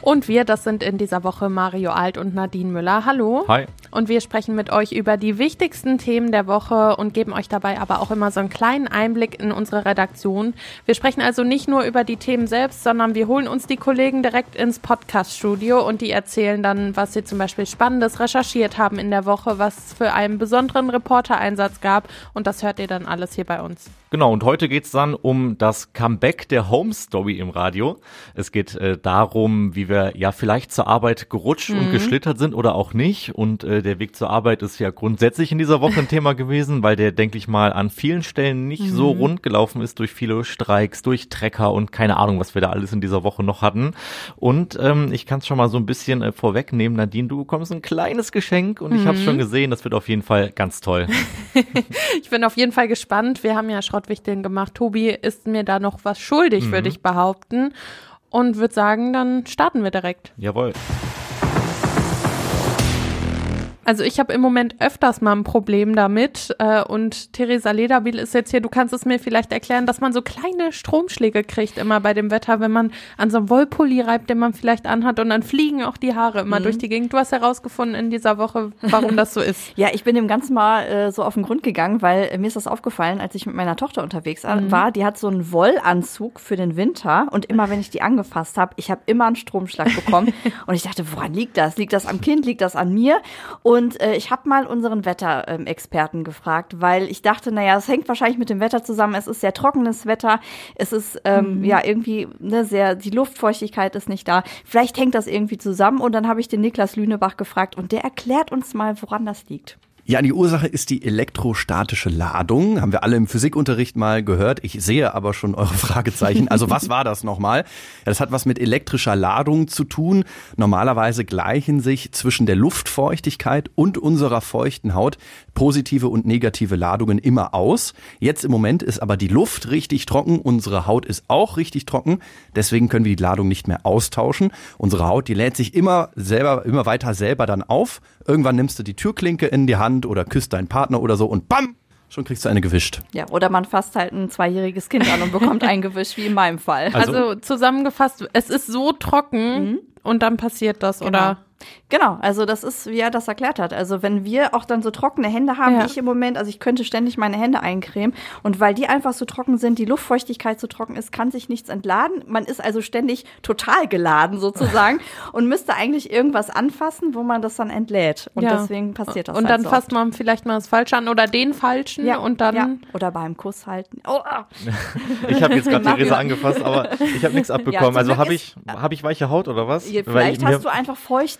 Und wir, das sind in dieser Woche Mario Alt und Nadine Müller. Hallo. Hi. Und wir sprechen mit euch über die wichtigsten Themen der Woche und geben euch dabei aber auch immer so einen kleinen Einblick in unsere Redaktion. Wir sprechen also nicht nur über die Themen selbst, sondern wir holen uns die Kollegen direkt ins Podcast-Studio und die erzählen dann, was sie zum Beispiel Spannendes recherchiert haben in der Woche, was es für einen besonderen Reportereinsatz gab. Und das hört ihr dann alles hier bei uns. Genau, und heute geht's dann um das Comeback der Home Story im Radio. Es geht äh, darum, wie wir ja vielleicht zur Arbeit gerutscht Mhm. und geschlittert sind oder auch nicht. Und äh, der Weg zur Arbeit ist ja grundsätzlich in dieser Woche ein Thema gewesen, weil der, denke ich mal, an vielen Stellen nicht so Mhm. rund gelaufen ist durch viele Streiks, durch Trecker und keine Ahnung, was wir da alles in dieser Woche noch hatten. Und ähm, ich kann es schon mal so ein bisschen äh, vorwegnehmen, Nadine, du bekommst ein kleines Geschenk und ich habe Mhm. schon gesehen, das wird auf jeden Fall ganz toll. Ich bin auf jeden Fall gespannt. Wir haben ja Schrottwichteln gemacht. Tobi ist mir da noch was schuldig, würde ich behaupten. Und würde sagen, dann starten wir direkt. Jawohl. Also ich habe im Moment öfters mal ein Problem damit äh, und Theresa Lederbiel ist jetzt hier, du kannst es mir vielleicht erklären, dass man so kleine Stromschläge kriegt immer bei dem Wetter, wenn man an so einem Wollpulli reibt, den man vielleicht anhat und dann fliegen auch die Haare immer durch die Gegend. Du hast herausgefunden in dieser Woche, warum das so ist. Ja, ich bin dem Ganzen mal äh, so auf den Grund gegangen, weil äh, mir ist das aufgefallen, als ich mit meiner Tochter unterwegs Mhm. war. Die hat so einen Wollanzug für den Winter und immer wenn ich die angefasst habe, ich habe immer einen Stromschlag bekommen und ich dachte, woran liegt das? Liegt das am Kind? Liegt das an mir? Und äh, ich habe mal unseren Wetterexperten gefragt, weil ich dachte, naja, es hängt wahrscheinlich mit dem Wetter zusammen. Es ist sehr trockenes Wetter. Es ist ähm, ja irgendwie ne, sehr, die Luftfeuchtigkeit ist nicht da. Vielleicht hängt das irgendwie zusammen. Und dann habe ich den Niklas Lünebach gefragt und der erklärt uns mal, woran das liegt. Ja, die Ursache ist die elektrostatische Ladung. Haben wir alle im Physikunterricht mal gehört. Ich sehe aber schon eure Fragezeichen. Also was war das nochmal? Ja, das hat was mit elektrischer Ladung zu tun. Normalerweise gleichen sich zwischen der Luftfeuchtigkeit und unserer feuchten Haut positive und negative Ladungen immer aus. Jetzt im Moment ist aber die Luft richtig trocken. Unsere Haut ist auch richtig trocken. Deswegen können wir die Ladung nicht mehr austauschen. Unsere Haut, die lädt sich immer selber, immer weiter selber dann auf. Irgendwann nimmst du die Türklinke in die Hand oder küsst deinen Partner oder so und bam, schon kriegst du eine gewischt. Ja, oder man fasst halt ein zweijähriges Kind an und bekommt ein Gewisch, wie in meinem Fall. Also- Also, zusammengefasst, es ist so trocken und dann passiert das, oder? Genau, also das ist, wie er das erklärt hat. Also wenn wir auch dann so trockene Hände haben, Ja. wie ich im Moment, also ich könnte ständig meine Hände eincremen und weil die einfach so trocken sind, die Luftfeuchtigkeit so trocken ist, kann sich nichts entladen. Man ist also ständig total geladen sozusagen und müsste eigentlich irgendwas anfassen, wo man das dann entlädt. Und Ja. deswegen passiert das Und halt dann so fasst oft. man vielleicht mal das Falsche an oder den Falschen ja, und dann. ja. oder beim Kuss halten. Oh, ah. Ich habe jetzt gerade. Theresa angefasst, aber ich habe nichts abbekommen. also habe ich, hab ich weiche Haut oder was? Vielleicht ich, hast du einfach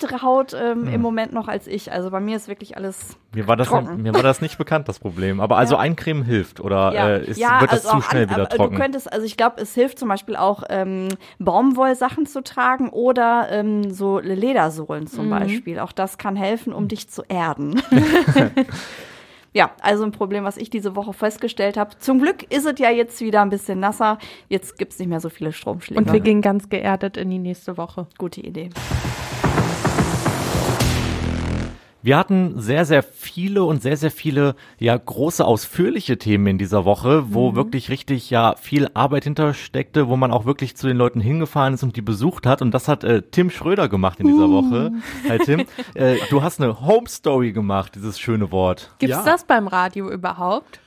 feuchtere Haut ähm, Hm. im Moment noch als ich. Also bei mir ist wirklich alles mir, war das, trocken. mir war das nicht bekannt, das Problem. Aber also Ja. eincremen hilft oder äh, ist, wird das also zu auch schnell an- wieder aber trocken? Du könntest, also ich glaube, es hilft zum Beispiel auch ähm, Baumwollsachen zu tragen oder ähm, so Ledersohlen zum Mhm. Beispiel. Auch das kann helfen, um dich zu erden. Ja, also ein Problem, was ich diese Woche festgestellt habe. Zum Glück ist es ja jetzt wieder ein bisschen nasser. Jetzt gibt's nicht mehr so viele Stromschläge. Und wir gehen ganz geerdet in die nächste Woche. Gute Idee. Wir hatten sehr, sehr viele und sehr, sehr viele, ja, große, ausführliche Themen in dieser Woche, wo wirklich richtig, ja, viel Arbeit hintersteckte, wo man auch wirklich zu den Leuten hingefahren ist und die besucht hat. Und das hat äh, Tim Schröder gemacht in dieser Woche. Hi Tim, äh, du hast eine Home Story gemacht, dieses schöne Wort. Gibt's Ja. das beim Radio überhaupt?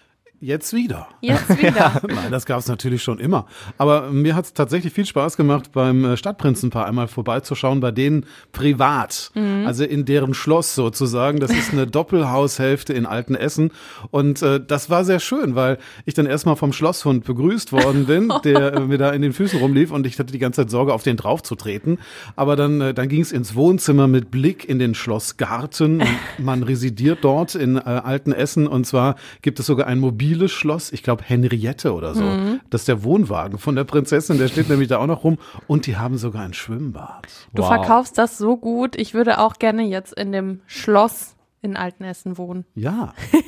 Jetzt wieder. Jetzt wieder. Nein, das gab es natürlich schon immer. Aber mir hat es tatsächlich viel Spaß gemacht, beim äh, Stadtprinzenpaar einmal vorbeizuschauen, bei denen privat, also in deren Schloss sozusagen. Das ist eine Doppelhaushälfte in Altenessen. Und äh, das war sehr schön, weil ich dann erstmal vom Schlosshund begrüßt worden bin, der äh, mir da in den Füßen rumlief und ich hatte die ganze Zeit Sorge, auf den draufzutreten. Aber dann, äh, dann ging es ins Wohnzimmer mit Blick in den Schlossgarten. Und man residiert dort in äh, Altenessen und zwar gibt es sogar ein mobiles Schloss, ich glaube Henriette oder so. Das ist der Wohnwagen von der Prinzessin, der steht nämlich da auch noch rum und die haben sogar ein Schwimmbad. Du Wow. verkaufst das so gut. Ich würde auch gerne jetzt in dem Schloss in Altenessen wohnen. Ja.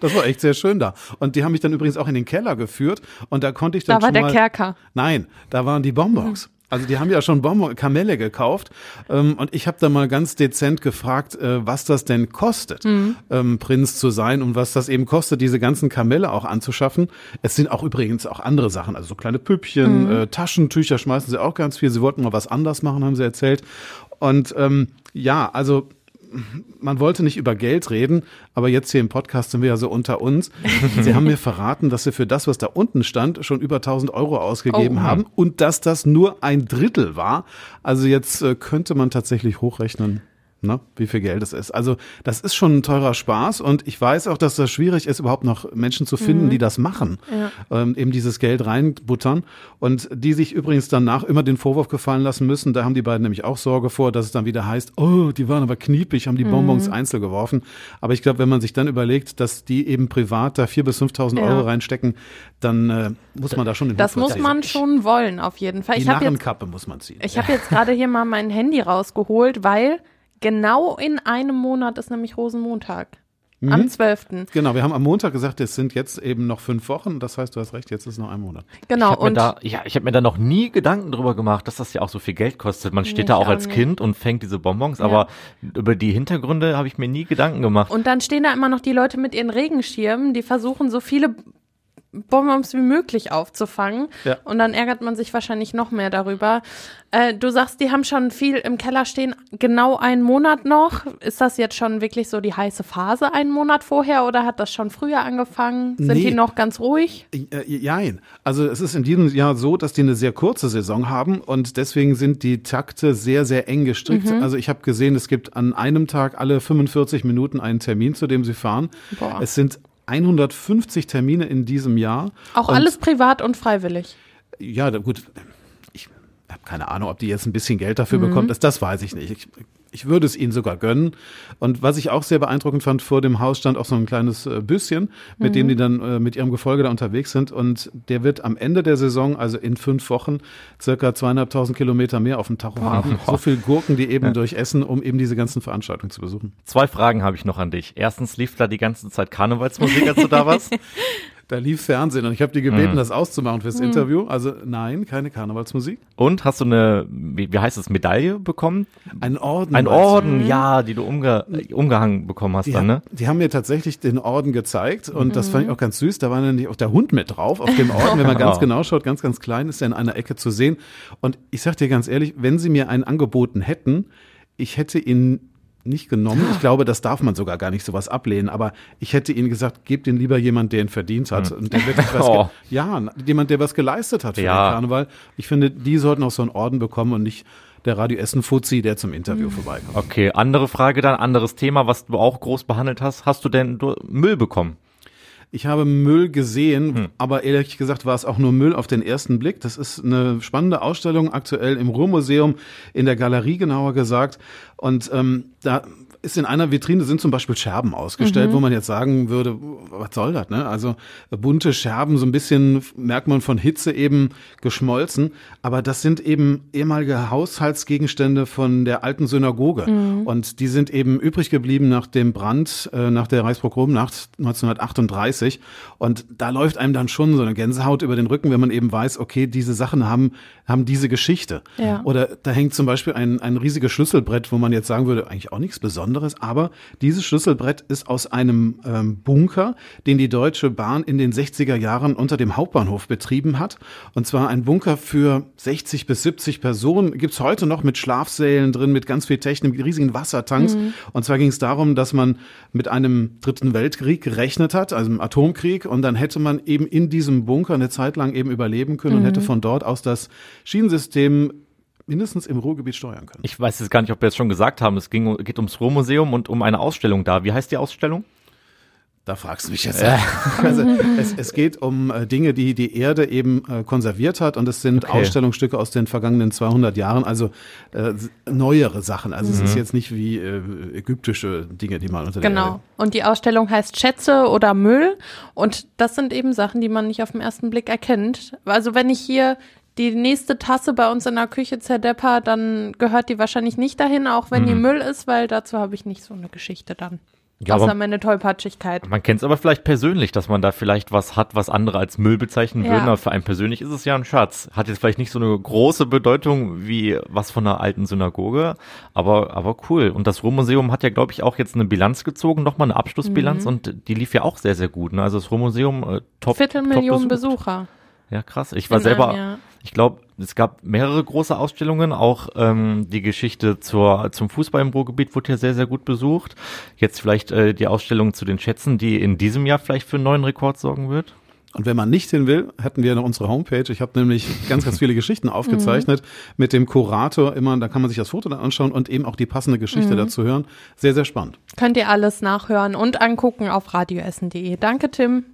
Das war echt sehr schön da. Und die haben mich dann übrigens auch in den Keller geführt und da konnte ich dann Da war schon der mal, Kerker. Nein, da waren die Bonbons. Also die haben ja schon Bonbon Kamelle gekauft ähm, und ich habe da mal ganz dezent gefragt, äh, was das denn kostet, Mhm. ähm, Prinz zu sein und was das eben kostet, diese ganzen Kamelle auch anzuschaffen. Es sind auch übrigens auch andere Sachen, also so kleine Püppchen, Mhm. äh, Taschentücher schmeißen sie auch ganz viel. Sie wollten mal was anders machen, haben sie erzählt. Und ähm, ja, also man wollte nicht über Geld reden, aber jetzt hier im Podcast sind wir ja so unter uns. Sie haben mir verraten, dass sie für das, was da unten stand, schon über 1000 Euro ausgegeben Oh. haben und dass das nur ein Drittel war. Also jetzt äh, könnte man tatsächlich hochrechnen. Ne, wie viel Geld es ist. Also das ist schon ein teurer Spaß und ich weiß auch, dass das schwierig ist, überhaupt noch Menschen zu finden, die das machen, ähm, eben dieses Geld reinbuttern und die sich übrigens danach immer den Vorwurf gefallen lassen müssen. Da haben die beiden nämlich auch Sorge vor, dass es dann wieder heißt, oh, die waren aber kniepig, haben die Bonbons einzeln geworfen. Aber ich glaube, wenn man sich dann überlegt, dass die eben privat da 4.000 bis 5.000 Ja. Euro reinstecken, dann äh, muss man da schon den Das Hut muss vorziehen. man schon wollen, auf jeden Fall. Die Ich habe jetzt, Narrenkappe muss man ziehen. ich hab jetzt gerade hier mal mein Handy rausgeholt, weil genau in einem Monat ist nämlich Rosenmontag. Mhm. Am 12. Genau, wir haben am Montag gesagt, es sind jetzt eben noch fünf Wochen. Das heißt, du hast recht, jetzt ist noch ein Monat. Genau. ich habe Und da, ja, ich hab mir da noch nie Gedanken drüber gemacht, dass das ja auch so viel Geld kostet. Man steht da auch auch als nicht. Kind und fängt diese Bonbons, aber über die Hintergründe habe ich mir nie Gedanken gemacht. Und dann stehen da immer noch die Leute mit ihren Regenschirmen, die versuchen, so viele Bonbons wie möglich aufzufangen. Ja. Und dann ärgert man sich wahrscheinlich noch mehr darüber. Äh, du sagst, die haben schon viel im Keller stehen, genau einen Monat noch. Ist das jetzt schon wirklich so die heiße Phase einen Monat vorher oder hat das schon früher angefangen? Sind Nee. die noch ganz ruhig? Äh, Jein. Also es ist in diesem Jahr so, dass die eine sehr kurze Saison haben und deswegen sind die Takte sehr, sehr eng gestrickt. Mhm. Also ich habe gesehen, es gibt an einem Tag alle 45 Minuten einen Termin, zu dem sie fahren. Boah. Es sind 150 Termine in diesem Jahr. Auch Und- alles privat und freiwillig. Ja, gut. Ich habe keine Ahnung, ob die jetzt ein bisschen Geld Mhm. dafür bekommt. Das, das weiß ich nicht. Ich, ich würde es ihnen sogar gönnen. Und was ich auch sehr beeindruckend fand, vor dem Haus stand auch so ein kleines äh, Büsschen, mit Mhm. dem die dann äh, mit ihrem Gefolge da unterwegs sind. Und der wird am Ende der Saison, also in fünf Wochen, circa zweieinhalbtausend Kilometer mehr auf dem Tacho haben. So viel Gurken die eben durchessen, um eben diese ganzen Veranstaltungen zu besuchen. Zwei Fragen habe ich noch an dich. Erstens lief da die ganze Zeit Karnevalsmusik, als du da warst. Da lief Fernsehen und ich habe die gebeten, das auszumachen fürs Interview. Also nein, keine Karnevalsmusik. Und hast du eine, wie, wie heißt es, Medaille bekommen? Ein Orden. Ein meinst du? Orden, ja, die du umge umgehangen bekommen hast Die, dann, ne? die haben mir tatsächlich den Orden gezeigt und das fand ich auch ganz süß. Da war nämlich auch der Hund mit drauf auf dem Orden. Wenn man ganz Oh. genau schaut, ganz, ganz klein ist er in einer Ecke zu sehen. Und ich sag dir ganz ehrlich, wenn sie mir einen angeboten hätten, ich hätte ihn nicht genommen. Ich glaube, das darf man sogar gar nicht sowas ablehnen. Aber ich hätte ihnen gesagt, gebt ihn lieber jemand, der ihn verdient hat. Und der wirklich was Oh. ja, jemand, der was geleistet hat für Ja. den Karneval. Ich finde, die sollten auch so einen Orden bekommen und nicht der Radio Essen Fuzzi, der zum Interview vorbeikommt. Okay, andere Frage dann, anderes Thema, was du auch groß behandelt hast. Hast du denn Müll bekommen? Ich habe Müll gesehen, Hm. aber ehrlich gesagt war es auch nur Müll auf den ersten Blick. Das ist eine spannende Ausstellung aktuell im Ruhrmuseum, in der Galerie genauer gesagt. Und ähm, da ist in einer Vitrine sind zum Beispiel Scherben ausgestellt, wo man jetzt sagen würde, was soll das? Ne? Also bunte Scherben, so ein bisschen merkt man von Hitze eben geschmolzen. Aber das sind eben ehemalige Haushaltsgegenstände von der alten Synagoge. Und die sind eben übrig geblieben nach dem Brand, äh, nach der Reichspogromnacht 1938. Und da läuft einem dann schon so eine Gänsehaut über den Rücken, wenn man eben weiß, okay, diese Sachen haben, haben diese Geschichte. Ja. Oder da hängt zum Beispiel ein, ein riesiges Schlüsselbrett, wo man jetzt sagen würde, eigentlich auch nichts Besonderes, aber dieses Schlüsselbrett ist aus einem ähm, Bunker, den die Deutsche Bahn in den 60er Jahren unter dem Hauptbahnhof betrieben hat. Und zwar ein Bunker für 60 bis 70 Personen. Gibt's heute noch mit Schlafsälen drin, mit ganz viel Technik, mit riesigen Wassertanks. Und zwar ging es darum, dass man mit einem dritten Weltkrieg gerechnet hat, also einem Atomkrieg. Und dann hätte man eben in diesem Bunker eine Zeit lang eben überleben können und hätte von dort aus das Schienensystem mindestens im Ruhrgebiet steuern können. Ich weiß jetzt gar nicht, ob wir es schon gesagt haben. Es ging, geht ums Ruhrmuseum und um eine Ausstellung da. Wie heißt die Ausstellung? Da fragst du mich jetzt. Also es, es geht um äh, Dinge, die die Erde eben äh, konserviert hat und es sind Okay. Ausstellungsstücke aus den vergangenen 200 Jahren, also äh, neuere Sachen. Also es ist jetzt nicht wie äh, ägyptische Dinge, die man unter der Genau. Und die Ausstellung heißt Schätze oder Müll. Und das sind eben Sachen, die man nicht auf den ersten Blick erkennt. Also wenn ich hier die nächste Tasse bei uns in der Küche zerdepper, dann gehört die wahrscheinlich nicht dahin, auch wenn die Müll ist, weil dazu habe ich nicht so eine Geschichte dann. Ja, Außer aber meine Tollpatschigkeit. man kennt es aber vielleicht persönlich, dass man da vielleicht was hat, was andere als Müll bezeichnen Ja. würden. Aber für einen persönlich ist es ja ein Schatz. Hat jetzt vielleicht nicht so eine große Bedeutung wie was von einer alten Synagoge, aber, aber cool. Und das Ruhrmuseum hat ja, glaube ich, auch jetzt eine Bilanz gezogen, nochmal eine Abschlussbilanz Mhm. und die lief ja auch sehr, sehr gut. Ne? Also das Ruhrmuseum äh, top. Viertelmillionen top. Besucher. Ja, krass. Ich war in selber, einem Jahr. Ich glaube, es gab mehrere große Ausstellungen. Auch ähm, die Geschichte zur, zum Fußball im Ruhrgebiet wurde ja sehr, sehr gut besucht. Jetzt vielleicht äh, die Ausstellung zu den Schätzen, die in diesem Jahr vielleicht für einen neuen Rekord sorgen wird. Und wenn man nicht hin will, hätten wir noch unsere Homepage. Ich habe nämlich ganz, ganz viele Geschichten aufgezeichnet mit dem Kurator immer. Da kann man sich das Foto dann anschauen und eben auch die passende Geschichte dazu hören. Sehr, sehr spannend. Könnt ihr alles nachhören und angucken auf radioessen.de. Danke, Tim.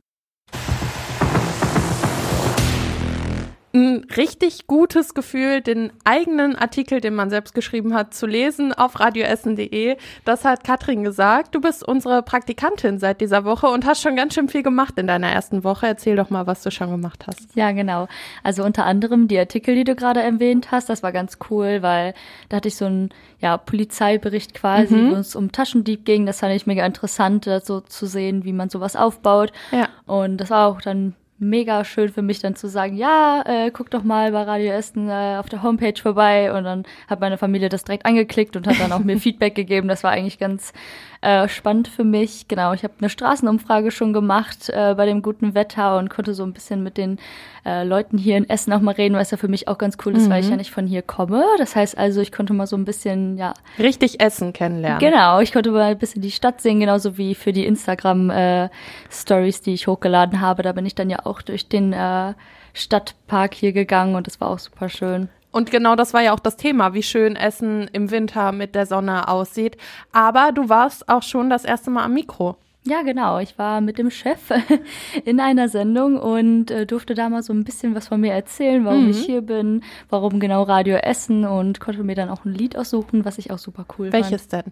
Ein richtig gutes Gefühl, den eigenen Artikel, den man selbst geschrieben hat, zu lesen auf radioessen.de. Das hat Katrin gesagt. Du bist unsere Praktikantin seit dieser Woche und hast schon ganz schön viel gemacht in deiner ersten Woche. Erzähl doch mal, was du schon gemacht hast. Ja, genau. Also unter anderem die Artikel, die du gerade erwähnt hast, das war ganz cool, weil da hatte ich so einen ja, Polizeibericht quasi, Mhm. wo es um Taschendieb ging. Das fand ich mega interessant, so zu sehen, wie man sowas aufbaut. Ja. Und das war auch dann mega schön für mich dann zu sagen, ja, äh, guck doch mal bei Radio Essen äh, auf der Homepage vorbei und dann hat meine Familie das direkt angeklickt und hat dann auch mir Feedback gegeben. Das war eigentlich ganz äh, spannend für mich. Genau, ich habe eine Straßenumfrage schon gemacht äh, bei dem guten Wetter und konnte so ein bisschen mit den äh, Leuten hier in Essen auch mal reden, was ja für mich auch ganz cool ist, weil ich ja nicht von hier komme. Das heißt also, ich konnte mal so ein bisschen, ja, Richtig Essen kennenlernen. Genau, ich konnte mal ein bisschen die Stadt sehen, genauso wie für die Instagram-Stories, die ich hochgeladen habe. Da bin ich dann ja auch durch den äh, Stadtpark hier gegangen und das war auch super schön. Und genau das war ja auch das Thema, wie schön Essen im Winter mit der Sonne aussieht. Aber du warst auch schon das erste Mal am Mikro. Ja, genau. Ich war mit dem Chef in einer Sendung und äh, durfte da mal so ein bisschen was von mir erzählen, warum Mhm. ich hier bin, warum genau Radio Essen und konnte mir dann auch ein Lied aussuchen, was ich auch super cool fand. Welches denn?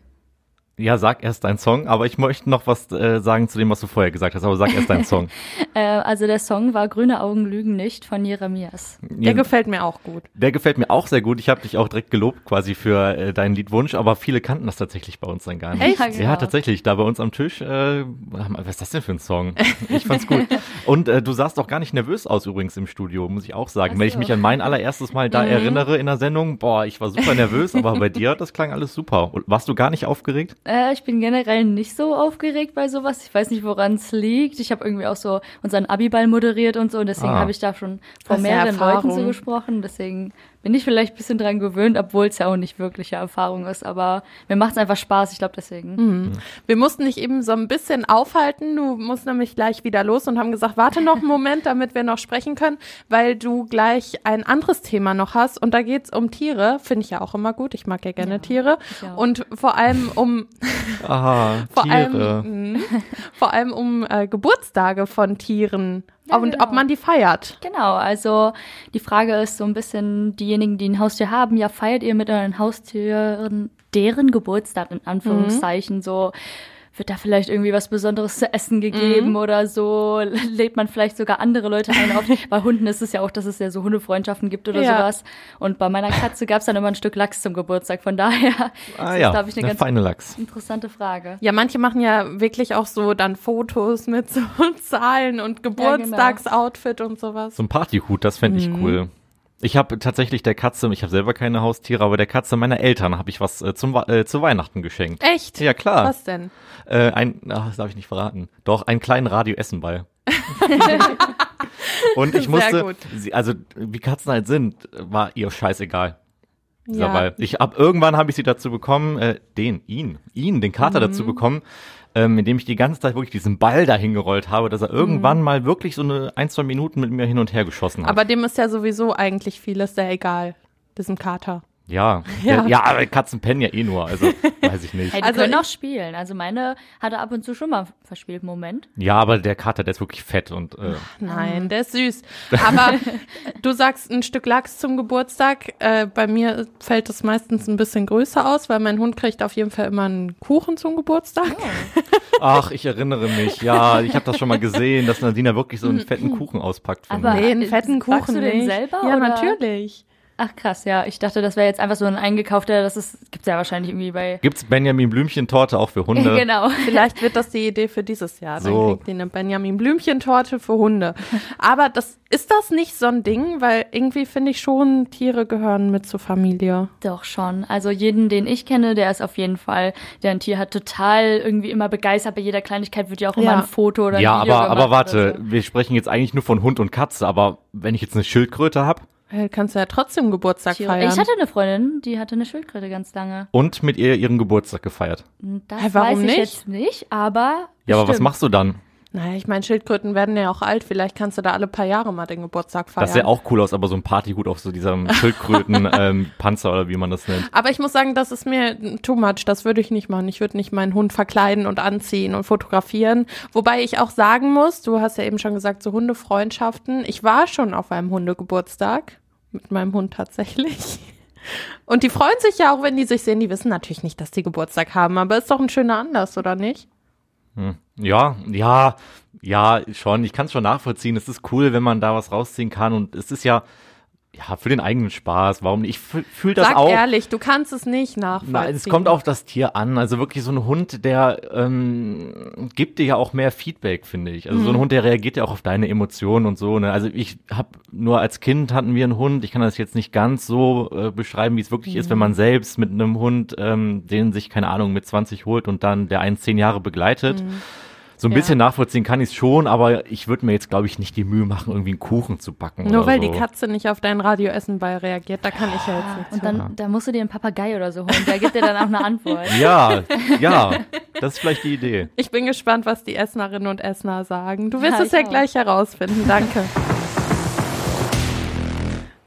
Ja, sag erst deinen Song, aber ich möchte noch was äh, sagen zu dem, was du vorher gesagt hast, aber sag erst deinen Song. Äh, also der Song war Grüne Augen lügen nicht von Jeremias. Der gefällt mir auch gut. Der gefällt mir auch sehr gut. Ich habe dich auch direkt gelobt quasi für äh, deinen Liedwunsch, aber viele kannten das tatsächlich bei uns dann gar nicht. Echt? Ja, Ja, genau. tatsächlich. Da bei uns am Tisch, äh, was ist das denn für ein Song? Ich fand's gut. Und äh, du sahst auch gar nicht nervös aus übrigens im Studio, muss ich auch sagen. Wenn ich mich an mein allererstes Mal da erinnere in der Sendung, boah, ich war super nervös, aber bei dir, das klang alles super. Warst du gar nicht aufgeregt? Äh, ich bin generell nicht so aufgeregt bei sowas. Ich weiß nicht, woran es liegt. Ich habe irgendwie auch so unseren Abiball moderiert und so und deswegen Ah. habe ich da schon vor mehreren Leuten so gesprochen. Deswegen bin ich vielleicht ein bisschen dran gewöhnt, obwohl es ja auch nicht wirkliche Erfahrung ist. Aber mir macht es einfach Spaß. Ich glaube deswegen. Mhm. Wir mussten dich eben so ein bisschen aufhalten. Du musst nämlich gleich wieder los und haben gesagt, warte noch einen Moment, damit wir noch sprechen können, weil du gleich ein anderes Thema noch hast. Und da geht's um Tiere. Finde ich ja auch immer gut. Ich mag ja gerne Ja, Tiere. Und vor allem um Aha, vor Tiere. allem, mh, vor allem um äh, Geburtstage von Tieren Ja, und genau. ob man die feiert. Genau, also die Frage ist so ein bisschen, diejenigen, die ein Haustier haben, ja, feiert ihr mit euren Haustieren deren Geburtstag in Anführungszeichen so? Wird da vielleicht irgendwie was Besonderes zu essen gegeben oder so? Lädt man vielleicht sogar andere Leute ein? Auf, bei Hunden ist es ja auch, dass es ja so Hundefreundschaften gibt oder Ja. sowas. Und bei meiner Katze gab es dann immer ein Stück Lachs zum Geburtstag. Von daher Ah ist ja, das, glaube ich, eine der ganz feine Lachs. interessante Frage. Ja, manche machen ja wirklich auch so dann Fotos mit so Zahlen und Geburtstagsoutfit und sowas. So ein Partyhut, das fände ich Mhm. cool. Ich habe tatsächlich der Katze, ich habe selber keine Haustiere, aber der Katze meiner Eltern habe ich was äh, zum, äh, zu Weihnachten geschenkt. Echt? Ja, klar. Was denn? Äh, ein, ach, das darf ich nicht verraten. Doch, einen kleinen Radio-Essenball. Und ich musste, sie, also wie Katzen halt sind, war ihr scheißegal. Dieser Ja. Ball. Ich ab irgendwann habe ich sie dazu bekommen, äh, den, ihn, ihn, den Kater Mhm. dazu bekommen, ähm, indem ich die ganze Zeit wirklich diesen Ball dahin gerollt habe, dass er irgendwann mal wirklich so eine ein, zwei Minuten mit mir hin und her geschossen hat. Aber dem ist ja sowieso eigentlich vieles sehr egal, diesem Kater. Ja, Ja. ja, ja, aber Katzen pennen ja eh nur, also weiß ich nicht. Hey, die Also können auch spielen. Also meine hatte ab und zu schon mal verspielt, Moment. Ja, aber der Kater, der ist wirklich fett und äh, Nein, der ist süß. Aber du sagst ein Stück Lachs zum Geburtstag. Äh, bei mir fällt das meistens ein bisschen größer aus, weil mein Hund kriegt auf jeden Fall immer einen Kuchen zum Geburtstag. Ach, ich erinnere mich. Ja, ich habe das schon mal gesehen, dass Nadina wirklich so einen fetten Kuchen auspackt. Für Aber- mich. Nee, einen äh, fetten backst Kuchen du den nicht. selber, Ja, oder? natürlich. Ach krass, ja. Ich dachte, das wäre jetzt einfach so ein eingekaufter, das ist, gibt's ja wahrscheinlich irgendwie bei. Gibt's Benjamin Blümchen-Torte auch für Hunde? genau. Vielleicht wird das die Idee für dieses Jahr. Dann So. kriegt ihr eine Benjamin Blümchen-Torte für Hunde. Aber das ist das nicht so ein Ding, weil irgendwie finde ich schon, Tiere gehören mit zur Familie. Doch schon. Also jeden, den ich kenne, der ist auf jeden Fall, der ein Tier hat, total irgendwie immer begeistert. Bei jeder Kleinigkeit wird ja auch immer Ja. ein Foto oder ein Ja, Video aber, aber gemacht warte, oder so. wir sprechen jetzt eigentlich nur von Hund und Katze, aber wenn ich jetzt eine Schildkröte habe Kannst du ja trotzdem Geburtstag Tiere. feiern. Ich hatte eine Freundin, die hatte eine Schildkröte ganz lange. und mit ihr ihren Geburtstag gefeiert. Das Hä, warum weiß ich nicht? jetzt nicht, aber. Ja, aber was machst du dann? naja, ich meine, Schildkröten werden ja auch alt. Vielleicht kannst du da alle paar Jahre mal den Geburtstag feiern. Das sähe auch cool aus, aber so ein Partyhut auf so diesem Schildkröten-Panzer oder wie man das nennt. Aber ich muss sagen, das ist mir too much. Das würde ich nicht machen. Ich würde nicht meinen Hund verkleiden und anziehen und fotografieren. Wobei ich auch sagen muss, du hast ja eben schon gesagt, so Hundefreundschaften. Ich war schon auf einem Hundegeburtstag mit meinem Hund tatsächlich. Und die freuen sich ja auch, wenn die sich sehen. Die wissen natürlich nicht, dass die Geburtstag haben, aber ist doch ein schöner Anlass, oder nicht? Ja, ja, ja, schon. Ich kann es schon nachvollziehen. Es ist cool, wenn man da was rausziehen kann und es ist ja, ja, für den eigenen Spaß. Warum nicht? Ich fühle das Sag auch. ehrlich, du kannst es nicht nachvollziehen. Nein, es kommt auf das Tier an. Also wirklich so ein Hund, der ähm, gibt dir ja auch mehr Feedback, finde ich. Also so Mhm. ein Hund, der reagiert ja auch auf deine Emotionen und so. Ne? Also ich habe nur als Kind hatten wir einen Hund. Ich kann das jetzt nicht ganz so äh, beschreiben, wie es wirklich ist, wenn Mhm. man selbst mit einem Hund, ähm, den sich keine Ahnung mit 20 holt und dann der einen zehn Jahre begleitet. So ein. Ja. bisschen nachvollziehen kann ich es schon, aber ich würde mir jetzt, glaube ich, nicht die Mühe machen, irgendwie einen Kuchen zu backen. Nur oder weil so. die Katze nicht auf dein Radioessen-Ball reagiert, da kann ich ja jetzt nichts Und dann, da musst du dir einen Papagei oder so holen. Der gibt dir dann auch eine Antwort. Ja, ja, das ist vielleicht die Idee. Ich bin gespannt, was die Essnerinnen und Essner sagen. Du wirst Ja, es ja auch. gleich herausfinden. Danke.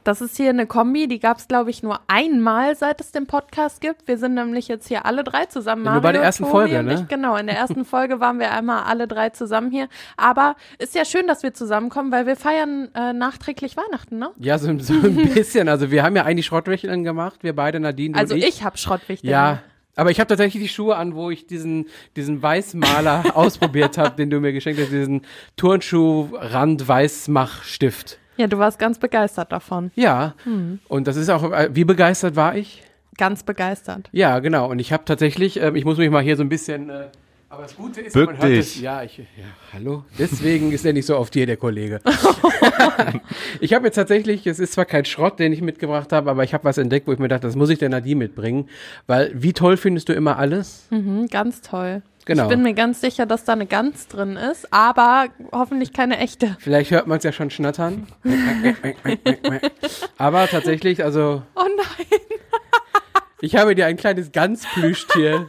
Das ist hier eine Kombi, die gab es, glaube ich, nur einmal, seit es den Podcast gibt. Wir sind nämlich jetzt hier alle drei zusammen. Ja, nur bei der ersten Tobi Folge, ne? Ich, genau, in der ersten Folge waren wir einmal alle drei zusammen hier. Aber ist ja schön, dass wir zusammenkommen, weil wir feiern äh, nachträglich Weihnachten, ne? Ja, so, so ein bisschen. Also wir haben ja eigentlich Schrottwichteln gemacht, wir beide, Nadine Also und ich, ich. habe Schrottwichteln. Ja, aber ich habe tatsächlich die Schuhe an, wo ich diesen, diesen Weißmaler ausprobiert habe, den du mir geschenkt hast, diesen Turnschuh-Rand-Weißmachstift. Ja, du warst ganz begeistert davon. Ja, Hm. und das ist auch, äh, wie begeistert war ich? Ganz begeistert. Ja, genau. Und ich habe tatsächlich, ähm, ich muss mich mal hier so ein bisschen. Äh, aber das Gute ist, Bück man hört dich. es. Ja, ich, ja, hallo. Deswegen ist er nicht so oft hier, der Kollege. ich habe jetzt tatsächlich, es ist zwar kein Schrott, den ich mitgebracht habe, aber ich habe was entdeckt, wo ich mir dachte, das muss ich der Nadine mitbringen. Weil, wie toll findest du immer alles? Mhm, ganz toll. Genau. Ich bin mir ganz sicher, dass da eine Gans drin ist, aber hoffentlich keine echte. Vielleicht hört man es ja schon schnattern. aber tatsächlich, also, Oh nein. ich habe dir ein kleines Ganzplüschtier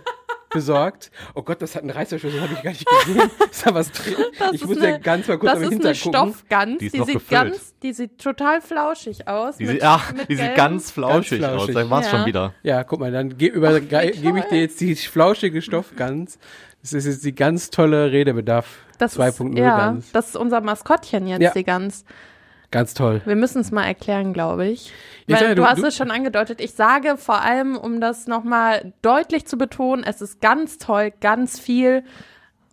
besorgt. Oh Gott, das hat einen Reißverschluss, das habe ich gar nicht gesehen. Ist da was drin? Das ich ist muss eine- ja ganz mal kurz Das am ist eine Hinter gucken. Stoffgans, Die ist die, noch sieht gefüllt. ganz, die sieht total flauschig aus. Die mit- sieht, ach, mit die sieht ganz flauschig, Ganz aus. flauschig. Dann war's Ja. schon wieder. Ja, guck mal, dann ge gebe ich dir jetzt die flauschige Stoffgans. Das ist jetzt die ganz tolle Redebedarf Das 2.0 ist, ja, Gans. das ist unser Maskottchen jetzt, Ja. die Gans. Ganz toll. Wir müssen es mal erklären, glaube ich. Weil sage, du, du- hast du- es schon angedeutet. Ich sage vor allem, um das nochmal deutlich zu betonen, es ist ganz toll, ganz viel.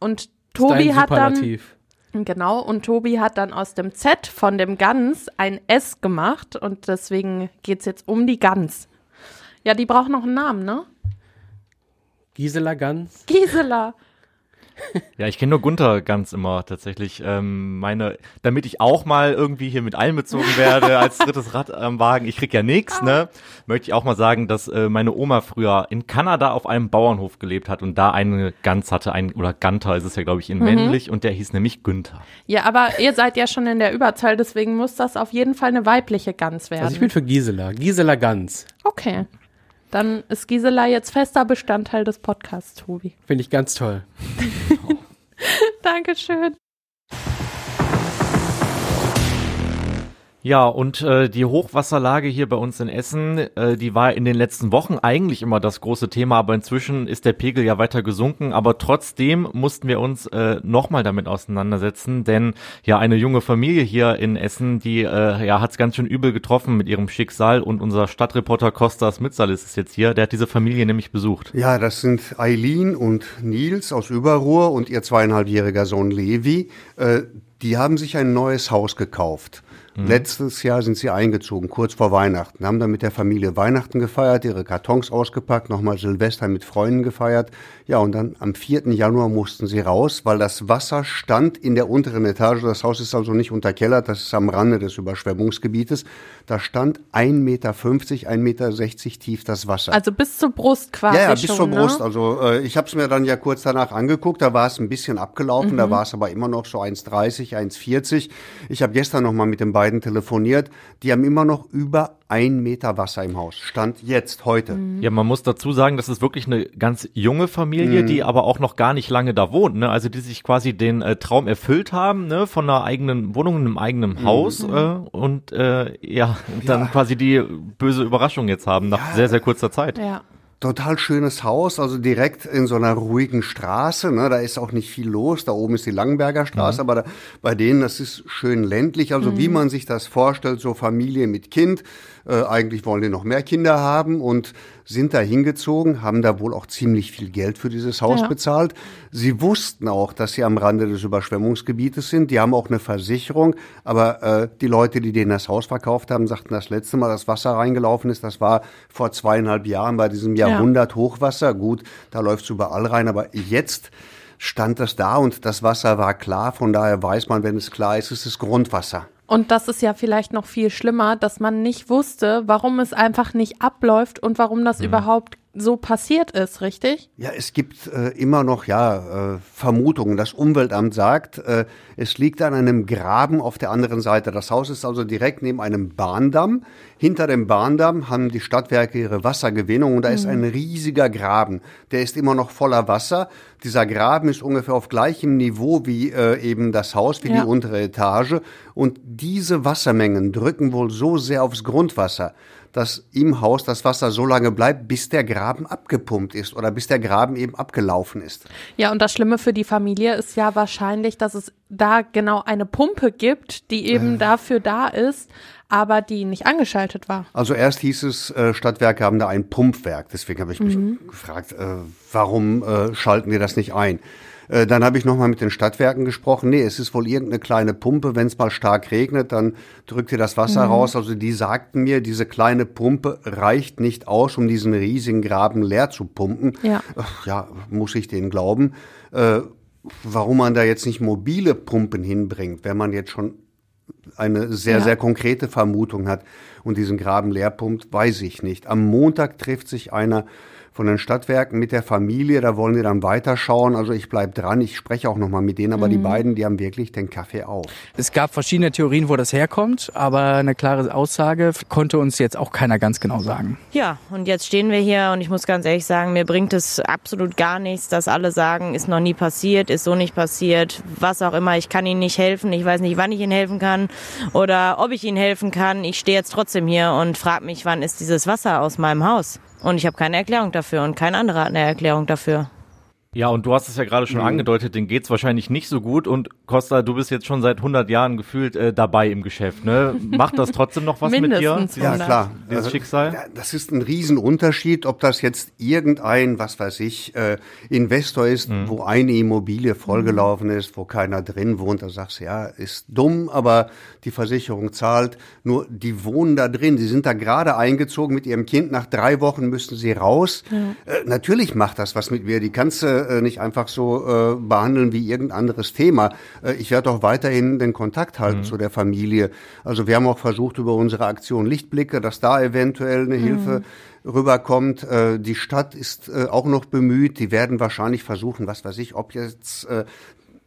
Und Tobi hat dann. Genau, und Tobi hat dann aus dem Z von dem Gans ein S gemacht und deswegen geht's jetzt um die Gans. Ja, die braucht noch einen Namen, ne? Gisela Gans. Gisela. Ja, ich kenne nur Gunther ganz immer tatsächlich. Ähm, meine, damit ich auch mal irgendwie hier mit einbezogen werde als drittes Rad am Wagen. Ich krieg ja nix, ne? Möchte ich auch mal sagen, dass äh, meine Oma früher in Kanada auf einem Bauernhof gelebt hat und da eine Gans hatte, ein oder Ganter ist es ja glaube ich in männlich und der hieß nämlich Günther. Ja, aber ihr seid ja schon in der Überzahl, deswegen muss das auf jeden Fall eine weibliche Gans werden. Also ich bin für Gisela. Gisela Gans. okay. Dann ist Gisela jetzt fester Bestandteil des Podcasts, Tobi. Finde ich ganz toll. Dankeschön. Ja, und äh, die Hochwasserlage hier bei uns in Essen, äh, die war in den letzten Wochen eigentlich immer das große Thema, aber inzwischen ist der Pegel ja weiter gesunken. Aber trotzdem mussten wir uns äh, nochmal damit auseinandersetzen, denn ja eine junge Familie hier in Essen, die äh, ja hat's ganz schön übel getroffen mit ihrem Schicksal. Und unser Stadtreporter Kostas Mitsalis ist jetzt hier, der hat diese Familie nämlich besucht. Ja, das sind Eileen und Nils aus Überruhr und ihr zweieinhalbjähriger Sohn Levi. Äh, die haben sich ein neues Haus gekauft. Letztes Jahr sind sie eingezogen, kurz vor Weihnachten, haben dann mit der Familie Weihnachten gefeiert, ihre Kartons ausgepackt, nochmal Silvester mit Freunden gefeiert. Ja, und dann am 4. Januar mussten sie raus, weil das Wasser stand in der unteren Etage. Das Haus ist also nicht unterkellert, das ist am Rande des Überschwemmungsgebietes. Da stand 1,50 Meter, 1,60 Meter tief das Wasser. Also bis zur Brust quasi Ja, ja, bis schon, zur Brust. Ne? Also äh, ich habe es mir dann ja kurz danach angeguckt. Da war es ein bisschen abgelaufen. Mhm. Da war es aber immer noch so 1,30, 1,40. Ich habe gestern noch mal mit den beiden telefoniert. Die haben immer noch über ein Meter Wasser im Haus. Stand jetzt, heute. Mhm. Ja, man muss dazu sagen, das ist wirklich eine ganz junge Familie, Mhm. die aber auch noch gar nicht lange da wohnt. Ne? Also die sich quasi den äh, Traum erfüllt haben, ne? von einer eigenen Wohnung, einem eigenen Mhm. Haus äh, und äh, ja, dann quasi die böse Überraschung jetzt haben nach sehr, sehr kurzer Zeit. Ja. Total schönes Haus, also direkt in so einer ruhigen Straße. Ne? Da ist auch nicht viel los. Da oben ist die Langenberger Straße, aber da, bei denen, das ist schön ländlich. Also wie man sich das vorstellt, so Familie mit Kind. Äh, eigentlich wollen die noch mehr Kinder haben und sind da hingezogen, haben da wohl auch ziemlich viel Geld für dieses Haus Ja. bezahlt. Sie wussten auch, dass sie am Rande des Überschwemmungsgebietes sind. Die haben auch eine Versicherung, aber äh, die Leute, die denen das Haus verkauft haben, sagten, das letzte Mal, das Wasser reingelaufen ist, das war vor zweieinhalb Jahren bei diesem Jahrhundert Hochwasser. Gut, da läuft's überall rein, aber jetzt stand das da und das Wasser war klar. Von daher weiß man, wenn es klar ist, es ist Grundwasser. Und das ist ja vielleicht noch viel schlimmer, dass man nicht wusste, warum es einfach nicht abläuft und warum das überhaupt so passiert ist, richtig? Ja, es gibt äh, immer noch ja äh, Vermutungen. Das Umweltamt sagt, äh, es liegt an einem Graben auf der anderen Seite. Das Haus ist also direkt neben einem Bahndamm. Hinter dem Bahndamm haben die Stadtwerke ihre Wassergewinnung und da ist ein riesiger Graben. Der ist immer noch voller Wasser. Dieser Graben ist ungefähr auf gleichem Niveau wie äh, eben das Haus, wie Ja. die untere Etage. Und diese Wassermengen drücken wohl so sehr aufs Grundwasser, dass im Haus das Wasser so lange bleibt, bis der Graben abgepumpt ist oder bis der Graben eben abgelaufen ist. Ja, und das Schlimme für die Familie ist ja wahrscheinlich, dass es da genau eine Pumpe gibt, die eben dafür da ist, aber die nicht angeschaltet war. Also erst hieß es, äh, Stadtwerke haben da ein Pumpwerk. Deswegen habe ich mich gefragt, äh, warum äh, schalten wir das nicht ein? Äh, dann habe ich nochmal mit den Stadtwerken gesprochen. Nee, es ist wohl irgendeine kleine Pumpe. Wenn es mal stark regnet, dann drückt ihr das Wasser raus. Also die sagten mir, diese kleine Pumpe reicht nicht aus, um diesen riesigen Graben leer zu pumpen. Ja. Ja, muss ich denen glauben. Äh, warum man da jetzt nicht mobile Pumpen hinbringt, wenn man jetzt schon eine sehr, Ja. sehr konkrete Vermutung hat und diesen Graben leer pumpt, weiß ich nicht. Am Montag trifft sich einer von den Stadtwerken mit der Familie, da wollen die dann weiterschauen. Also ich bleib dran, ich spreche auch nochmal mit denen, aber die beiden, die haben wirklich den Kaffee auf. Es gab verschiedene Theorien, wo das herkommt, aber eine klare Aussage konnte uns jetzt auch keiner ganz genau sagen. Ja, und jetzt stehen wir hier und ich muss ganz ehrlich sagen, mir bringt es absolut gar nichts, dass alle sagen, ist noch nie passiert, ist so nicht passiert, was auch immer, ich kann Ihnen nicht helfen, ich weiß nicht, wann ich Ihnen helfen kann oder ob ich Ihnen helfen kann. Ich stehe jetzt trotzdem hier und frage mich, wann ist dieses Wasser aus meinem Haus? Und ich habe keine Erklärung dafür und kein anderer hat eine Erklärung dafür. Ja, und du hast es ja gerade Mhm. schon angedeutet, denen geht's wahrscheinlich nicht so gut. Und Costa, du bist jetzt schon seit 100 Jahren gefühlt äh, dabei im Geschäft. Ne? Macht das trotzdem noch was mit dir? Ja, 100. klar. Dieses Also, Schicksal? Das ist ein Riesenunterschied, ob das jetzt irgendein, was weiß ich, äh, Investor ist, wo eine Immobilie vollgelaufen ist, wo keiner drin wohnt. Da sagst du, ja, ist dumm, aber die Versicherung zahlt. Nur die wohnen da drin. Die sind da gerade eingezogen mit ihrem Kind. Nach drei Wochen müssten sie raus. Äh, natürlich macht das was mit mir. Die kannst du äh, nicht einfach so äh, behandeln wie irgendein anderes Thema. Äh, ich werde auch weiterhin den Kontakt halten zu der Familie. Also wir haben auch versucht über unsere Aktion Lichtblicke, dass da eventuell eine Hilfe rüberkommt. Äh, die Stadt ist äh, auch noch bemüht. Die werden wahrscheinlich versuchen, was weiß ich, ob jetzt äh,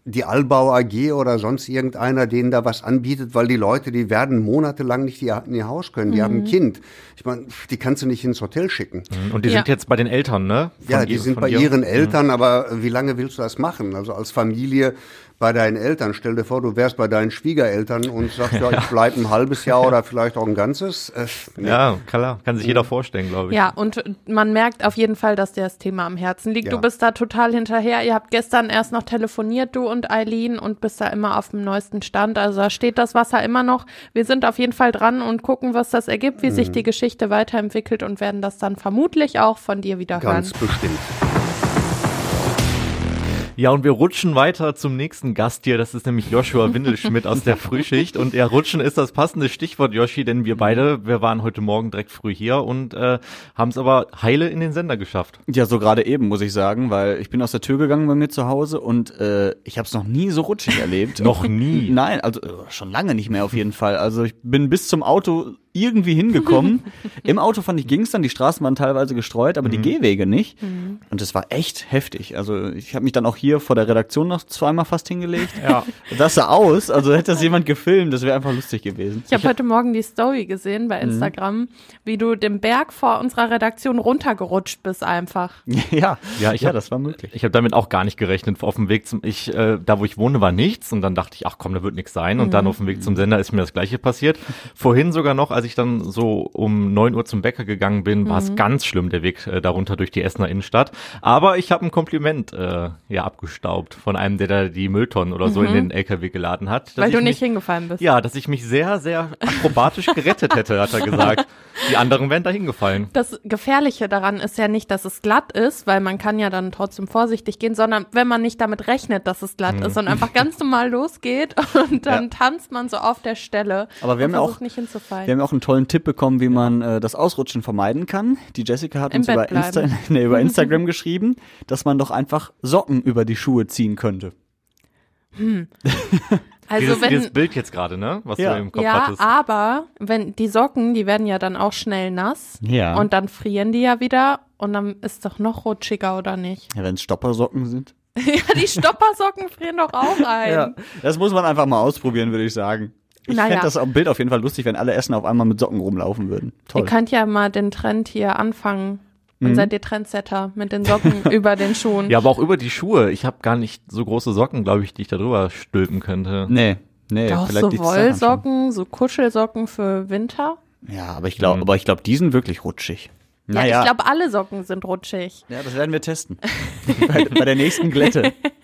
die Albau AG oder sonst irgendeiner denen da was anbietet, weil die Leute, die werden monatelang nicht die- in ihr Haus können. Die haben ein Kind. Ich meine, die kannst du nicht ins Hotel schicken. Und die Ja. sind jetzt bei den Eltern, ne? Von Ja, die ihr- sind bei ihr? ihren Eltern, aber wie lange willst du das machen? Also als Familie bei deinen Eltern. Stell dir vor, du wärst bei deinen Schwiegereltern und sagst, ja, ich bleib ein halbes Jahr oder vielleicht auch ein ganzes. Äh, nee. Ja, klar, kann sich jeder vorstellen, glaube ich. Ja, und man merkt auf jeden Fall, dass dir das Thema am Herzen liegt. Ja. Du bist da total hinterher. Ihr habt gestern erst noch telefoniert, du und Eileen, und bist da immer auf dem neuesten Stand. Also da steht das Wasser immer noch. Wir sind auf jeden Fall dran und gucken, was das ergibt, wie Mhm. sich die Geschichte weiterentwickelt und werden das dann vermutlich auch von dir wieder Ganz hören. bestimmt. Ja, und wir rutschen weiter zum nächsten Gast hier. Das ist nämlich Joshua Windelschmidt aus der Frühschicht. Und ja, rutschen ist das passende Stichwort, Joshi, denn wir beide, wir waren heute Morgen direkt früh hier und äh, haben es aber heile in den Sender geschafft. Ja, so gerade eben, muss ich sagen, weil ich bin aus der Tür gegangen bei mir zu Hause und äh, ich habe es noch nie so rutschig erlebt. Noch nie? Nein, also äh, schon lange nicht mehr auf jeden Fall. Also ich bin bis zum Auto irgendwie hingekommen. Im Auto fand ich ging's dann, die Straßen waren teilweise gestreut, aber die Gehwege nicht. Und es war echt heftig. Also ich habe mich dann auch hier vor der Redaktion noch zweimal fast hingelegt. Ja. Das sah aus, also hätte das jemand gefilmt, das wäre einfach lustig gewesen. Ich habe heute Morgen die Story gesehen bei Instagram, wie du den Berg vor unserer Redaktion runtergerutscht bist einfach. ja, Ja, ich ja, hab- das war möglich. Ich habe damit auch gar nicht gerechnet. Auf dem Weg zum, ich, äh, da wo ich wohne, war nichts und dann dachte ich, ach komm, da wird nichts sein. Und dann auf dem Weg zum Sender ist mir das Gleiche passiert. Vorhin sogar noch, als ich dann so um neun Uhr zum Bäcker gegangen bin, war es ganz schlimm, der Weg äh, darunter durch die Essener Innenstadt. Aber ich habe ein Kompliment äh, ja abgestaubt von einem, der da die Mülltonnen oder so in den LKW geladen hat. dass Weil du ich nicht mich, hingefallen bist. Ja, dass ich mich sehr, sehr akrobatisch gerettet hätte, hat er gesagt. Die anderen wären da hingefallen. Das Gefährliche daran ist ja nicht, dass es glatt ist, weil man kann ja dann trotzdem vorsichtig gehen, sondern wenn man nicht damit rechnet, dass es glatt Mhm. ist und einfach ganz normal losgeht und dann tanzt man so auf der Stelle. Aber wir und haben ja auch- nicht hinzufallen. Wir haben auch einen tollen Tipp bekommen, wie man äh, das Ausrutschen vermeiden kann. Die Jessica hat Im uns Bett über, Insta bleiben. nee, über Instagram geschrieben, dass man doch einfach Socken über die Schuhe ziehen könnte. also dieses, wenn dieses Bild jetzt gerade, ne? Was Ja. du im Kopf ja, hattest. aber wenn die Socken, die werden ja dann auch schnell nass Ja. und dann frieren die ja wieder und dann ist doch noch rutschiger oder nicht? Ja, wenn es Stoppersocken sind. ja, die Stoppersocken frieren doch auch ein. Das muss man einfach mal ausprobieren, würde ich sagen. Ich Naja. fände das am Bild auf jeden Fall lustig, wenn alle Essen auf einmal mit Socken rumlaufen würden. Toll. Ihr könnt ja mal den Trend hier anfangen. Mhm. Und seid ihr Trendsetter mit den Socken über den Schuhen. Ja, aber auch über die Schuhe. Ich habe gar nicht so große Socken, glaube ich, die ich da drüber stülpen könnte. Nee, nee, Doch, vielleicht so. Wollsocken, so Kuschelsocken für Winter. Ja, aber ich glaube, aber ich glaube, die sind wirklich rutschig. Ja, ich glaube, alle Socken sind rutschig. ja, das werden wir testen. bei, bei der nächsten Glätte.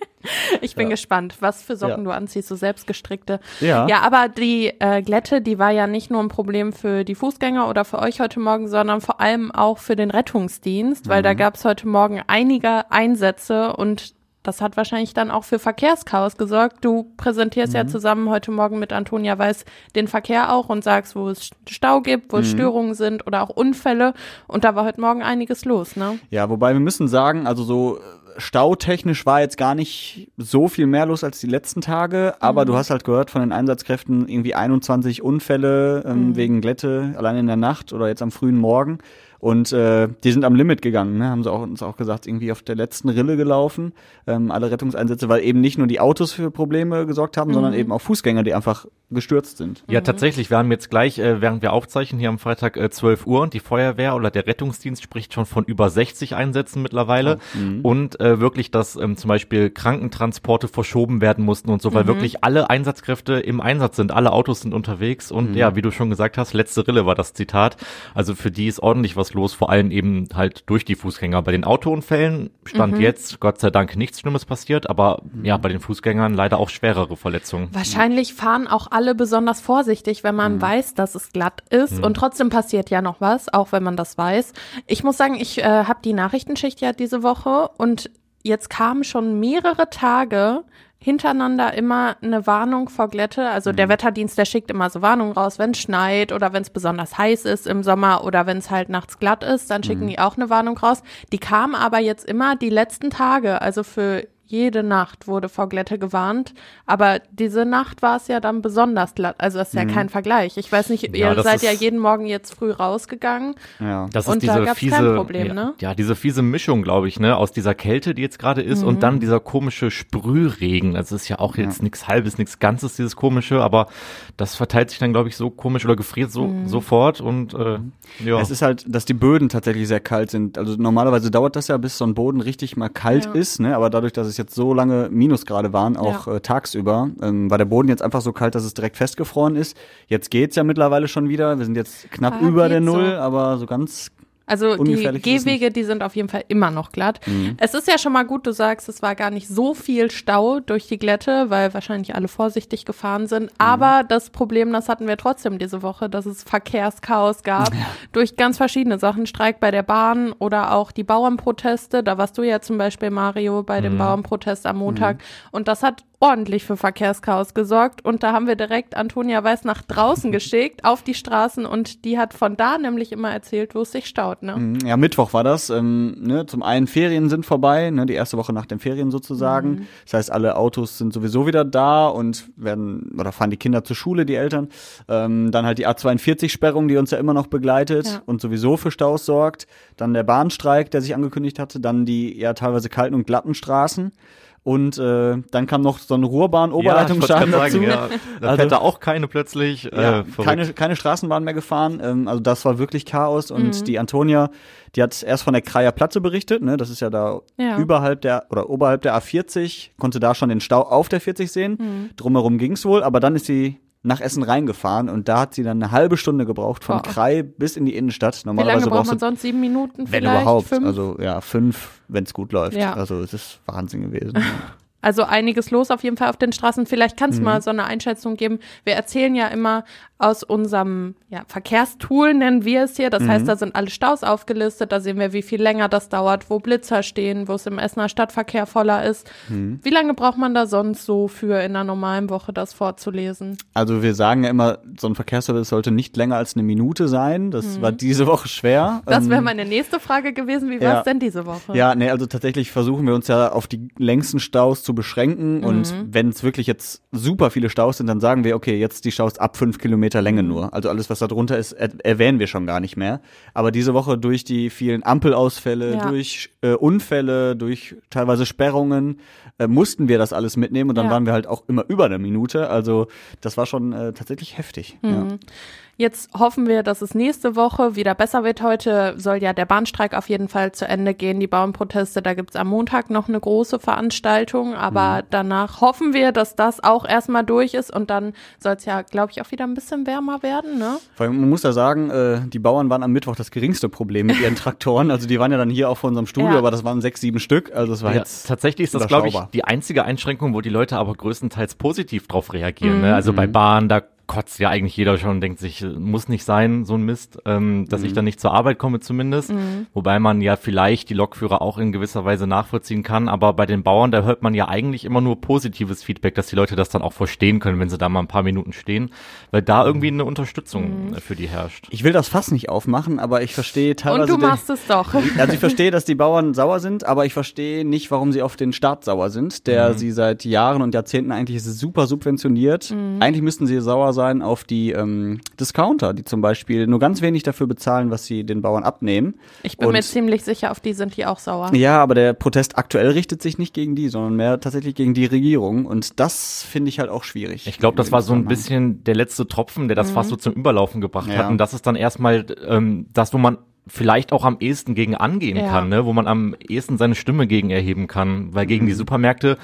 Ich bin gespannt, was für Socken Ja. du anziehst, so selbstgestrickte. Ja. Ja, aber die äh, Glätte, die war ja nicht nur ein Problem für die Fußgänger oder für euch heute Morgen, sondern vor allem auch für den Rettungsdienst, weil Mhm. da gab es heute Morgen einige Einsätze und das hat wahrscheinlich dann auch für Verkehrschaos gesorgt. Du präsentierst Mhm. ja zusammen heute Morgen mit Antonia Weiß den Verkehr auch und sagst, wo es Stau gibt, Mhm. wo es Störungen sind oder auch Unfälle. Und da war heute Morgen einiges los, ne? Ja, wobei wir müssen sagen, also so stautechnisch war jetzt gar nicht so viel mehr los als die letzten Tage, aber du hast halt gehört von den Einsatzkräften irgendwie 21 Unfälle ähm, wegen Glätte allein in der Nacht oder jetzt am frühen Morgen. Und äh, die sind am Limit gegangen, ne? haben sie auch, uns auch gesagt, irgendwie auf der letzten Rille gelaufen, ähm, alle Rettungseinsätze, weil eben nicht nur die Autos für Probleme gesorgt haben, sondern eben auch Fußgänger, die einfach gestürzt sind. Ja, tatsächlich. Wir haben jetzt gleich, äh, während wir aufzeichnen, hier am Freitag äh, 12 Uhr und die Feuerwehr oder der Rettungsdienst spricht schon von über 60 Einsätzen mittlerweile und äh, wirklich, dass ähm, zum Beispiel Krankentransporte verschoben werden mussten und so, weil wirklich alle Einsatzkräfte im Einsatz sind, alle Autos sind unterwegs und ja, wie du schon gesagt hast, letzte Rille war das Zitat. Also für die ist ordentlich was los, vor allem eben halt durch die Fußgänger. Bei den Autounfällen stand jetzt Gott sei Dank nichts Schlimmes passiert, aber ja, bei den Fußgängern leider auch schwerere Verletzungen. Wahrscheinlich fahren auch alle besonders vorsichtig, wenn man weiß, dass es glatt ist. Und trotzdem passiert ja noch was, auch wenn man das weiß. Ich muss sagen, ich äh, habe die Nachrichtenschicht ja diese Woche und jetzt kamen schon mehrere Tage hintereinander immer eine Warnung vor Glätte. Also der Wetterdienst, der schickt immer so Warnungen raus, wenn es schneit oder wenn es besonders heiß ist im Sommer oder wenn es halt nachts glatt ist, dann schicken die auch eine Warnung raus. Die kam aber jetzt immer die letzten Tage, also für jede Nacht wurde vor Glätte gewarnt, aber diese Nacht war es ja dann besonders glatt. Also das ist ja kein Vergleich. Ich weiß nicht, Ja, ihr das seid ja jeden Morgen jetzt früh rausgegangen. Ja. Das Und ist da diese fiese, Problem, ja, ne? ja, diese fiese Mischung, glaube ich, ne, aus dieser Kälte, die jetzt gerade ist, und Mhm. dann dieser komische Sprühregen. Also es ist ja auch jetzt nichts Halbes, nichts Ganzes, dieses komische, aber das verteilt sich dann, glaube ich, so komisch oder gefriert so Mhm. sofort und äh, ja. Es ist halt, dass die Böden tatsächlich sehr kalt sind. Also normalerweise dauert das ja, bis so ein Boden richtig mal kalt Ja. ist, ne? Aber dadurch, dass es jetzt so lange Minusgrade waren, auch Ja. äh, tagsüber, ähm, war der Boden jetzt einfach so kalt, dass es direkt festgefroren ist. Jetzt geht's ja mittlerweile schon wieder. Wir sind jetzt knapp Ah, über der geht so. Null, aber so ganz Also die Gehwege, die sind auf jeden Fall immer noch glatt. Mhm. Es ist ja schon mal gut, du sagst, es war gar nicht so viel Stau durch die Glätte, weil wahrscheinlich alle vorsichtig gefahren sind. Mhm. Aber das Problem, das hatten wir trotzdem diese Woche, dass es Verkehrschaos gab durch ganz verschiedene Sachen. Streik bei der Bahn oder auch die Bauernproteste. Da warst du ja zum Beispiel, Mario, bei dem Mhm. Bauernprotest am Montag. Und das hat ordentlich für Verkehrschaos gesorgt. Und da haben wir direkt Antonia Weiß nach draußen geschickt, auf die Straßen. Und die hat von da nämlich immer erzählt, wo es sich staut. Ne? Mhm, Ja, Mittwoch war das. Ähm, ne, zum einen Ferien sind vorbei, ne, die erste Woche nach den Ferien sozusagen. Mhm. Das heißt, alle Autos sind sowieso wieder da und werden oder fahren die Kinder zur Schule, die Eltern. Ähm, dann halt die A42-Sperrung, die uns ja immer noch begleitet Ja. und sowieso für Staus sorgt. Dann der Bahnstreik, der sich angekündigt hatte. Dann die ja teilweise kalten und glatten Straßen. Und äh, dann kam noch so ein Ruhrbahn-Oberleitungsschaden ja, ich dazu. ja, da Also- fährt da auch keine plötzlich. Ja, äh, verrückt. keine, keine Straßenbahn mehr gefahren. Ähm, also das war wirklich Chaos. Und die Antonia, die hat erst von der Kreier Platze berichtet. Ne? Das ist ja da Ja. überhalb der oder oberhalb der A40. Konnte da schon den Stau auf der 40 sehen. Drumherum ging's wohl. Aber dann ist sie nach Essen reingefahren und da hat sie dann eine halbe Stunde gebraucht von Boah. Krei bis in die Innenstadt. Wie lange Normalerweise braucht man sonst? Sieben Minuten wenn überhaupt, Fünf? also ja, fünf, wenn's gut läuft. Ja. Also es ist Wahnsinn gewesen. Also einiges los auf jeden Fall auf den Straßen. Vielleicht kannst du Mhm. mal so eine Einschätzung geben. Wir erzählen ja immer aus unserem ja, Verkehrstool, nennen wir es hier. Das Mhm. heißt, da sind alle Staus aufgelistet. Da sehen wir, wie viel länger das dauert, wo Blitzer stehen, wo es im Essener Stadtverkehr voller ist. Mhm. Wie lange braucht man da sonst so für in einer normalen Woche das vorzulesen? Also wir sagen ja immer, so ein Verkehrsservice sollte nicht länger als eine Minute sein. Das war diese Woche schwer. Mhm. Das wäre Ähm, meine nächste Frage gewesen. Wie ja. war es denn diese Woche? Ja, nee, also tatsächlich versuchen wir uns ja auf die längsten Staus zu beschränken. Mhm. Und wenn es wirklich jetzt super viele Staus sind, dann sagen wir, okay, jetzt die Staus ab fünf Kilometer Länge Mhm. nur. Also alles, was da drunter ist, er erwähnen wir schon gar nicht mehr. Aber diese Woche durch die vielen Ampelausfälle, Ja. durch äh, Unfälle, durch teilweise Sperrungen, äh, mussten wir das alles mitnehmen. Und dann Ja. waren wir halt auch immer über eine Minute. Also das war schon äh, tatsächlich heftig. Ja. Mhm. Jetzt hoffen wir, dass es nächste Woche wieder besser wird. Heute soll ja der Bahnstreik auf jeden Fall zu Ende gehen. Die Bauernproteste, da gibt's am Montag noch eine große Veranstaltung. Aber danach hoffen wir, dass das auch erstmal durch ist. Und dann soll es ja, glaube ich, auch wieder ein bisschen wärmer werden. Ne? Vor allem, man muss ja sagen, äh, die Bauern waren am Mittwoch das geringste Problem mit ihren Traktoren. Also die waren ja dann hier auch vor unserem Studio, Ja. aber das waren sechs, sieben Stück. Also es war Ja, jetzt tatsächlich ist das, glaube ich, die einzige Einschränkung, wo die Leute aber größtenteils positiv drauf reagieren. Mhm. Ne? Also bei Bahn, da kotzt ja eigentlich jeder schon und denkt sich, muss nicht sein, so ein Mist, ähm, dass ich dann nicht zur Arbeit komme zumindest. Wobei man ja vielleicht die Lokführer auch in gewisser Weise nachvollziehen kann. Aber bei den Bauern, da hört man ja eigentlich immer nur positives Feedback, dass die Leute das dann auch verstehen können, wenn sie da mal ein paar Minuten stehen, weil da irgendwie eine Unterstützung äh, für die herrscht. Ich will das Fass nicht aufmachen, aber ich verstehe teilweise. Und du den- machst es doch. also ich verstehe, dass die Bauern sauer sind, aber ich verstehe nicht, warum sie auf den Staat sauer sind, der sie seit Jahren und Jahrzehnten eigentlich super subventioniert. Eigentlich müssten sie sauer sein auf die ähm, Discounter, die zum Beispiel nur ganz wenig dafür bezahlen, was sie den Bauern abnehmen. Ich bin Und- mir ziemlich sicher, auf die sind die auch sauer. Ja, aber der Protest aktuell richtet sich nicht gegen die, sondern mehr tatsächlich gegen die Regierung. Und das finde ich halt auch schwierig. Ich glaube, das war so ein bisschen der letzte Tropfen, der das fast so zum Überlaufen gebracht Ja. hat. Und das ist dann erstmal ähm, das, wo man vielleicht auch am ehesten gegen angehen Ja. kann, ne? wo man am ehesten seine Stimme gegen erheben kann. Weil gegen Mhm. die Supermärkte,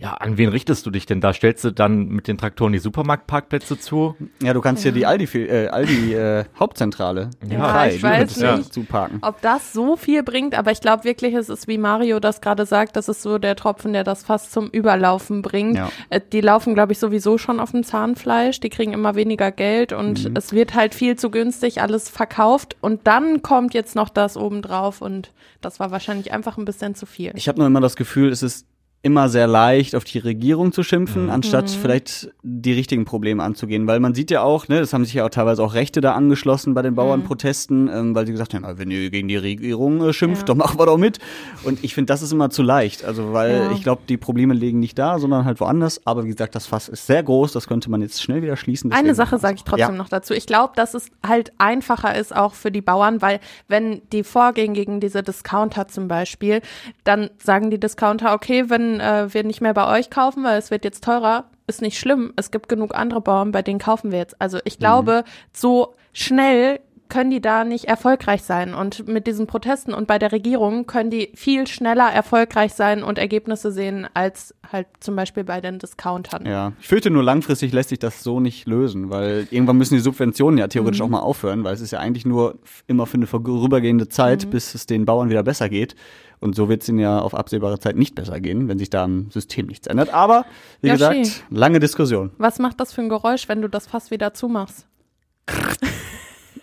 ja, an wen richtest du dich denn da? Stellst du dann mit den Traktoren die Supermarktparkplätze zu? Ja, du kannst hier die Aldi, äh, Aldi äh, Hauptzentrale. in Ja, Krei, ich die weiß du nicht. zuparken. Ob das so viel bringt, aber ich glaube wirklich, es ist wie Mario das gerade sagt, das ist so der Tropfen, der das fast zum Überlaufen bringt. Ja. Äh, Die laufen, glaube ich, sowieso schon auf dem Zahnfleisch, die kriegen immer weniger Geld und Mhm. es wird halt viel zu günstig alles verkauft und dann kommt jetzt noch das obendrauf und das war wahrscheinlich einfach ein bisschen zu viel. Ich habe nur immer das Gefühl, es ist immer sehr leicht, auf die Regierung zu schimpfen, anstatt vielleicht die richtigen Probleme anzugehen. Weil man sieht ja auch, ne, das haben sich ja auch teilweise auch Rechte da angeschlossen bei den Bauernprotesten, ähm, weil sie gesagt haben, na, wenn ihr gegen die Regierung äh, schimpft, Ja. dann machen wir doch mit. Und ich finde, das ist immer zu leicht. Also, weil Ja. ich glaube, die Probleme liegen nicht da, sondern halt woanders. Aber wie gesagt, das Fass ist sehr groß, das könnte man jetzt schnell wieder schließen. Eine Sache sage ich trotzdem Ja. noch dazu. Ich glaube, dass es halt einfacher ist auch für die Bauern, weil wenn die vorgehen gegen diese Discounter zum Beispiel, dann sagen die Discounter, okay, wenn äh, wir nicht mehr bei euch kaufen, weil es wird jetzt teurer, ist nicht schlimm. Es gibt genug andere Bauern, bei denen kaufen wir jetzt. Also ich glaube, so schnell können die da nicht erfolgreich sein. Und mit diesen Protesten und bei der Regierung können die viel schneller erfolgreich sein und Ergebnisse sehen, als halt zum Beispiel bei den Discountern. Ja, ich fürchte nur langfristig lässt sich das so nicht lösen, weil irgendwann müssen die Subventionen ja theoretisch Mhm. auch mal aufhören, weil es ist ja eigentlich nur immer für eine vorübergehende Zeit, Mhm. bis es den Bauern wieder besser geht. Und so wird es ihnen ja auf absehbare Zeit nicht besser gehen, wenn sich da am System nichts ändert. Aber, wie Yoshi. gesagt, lange Diskussion. Was macht das für ein Geräusch, wenn du das Fass wieder zumachst?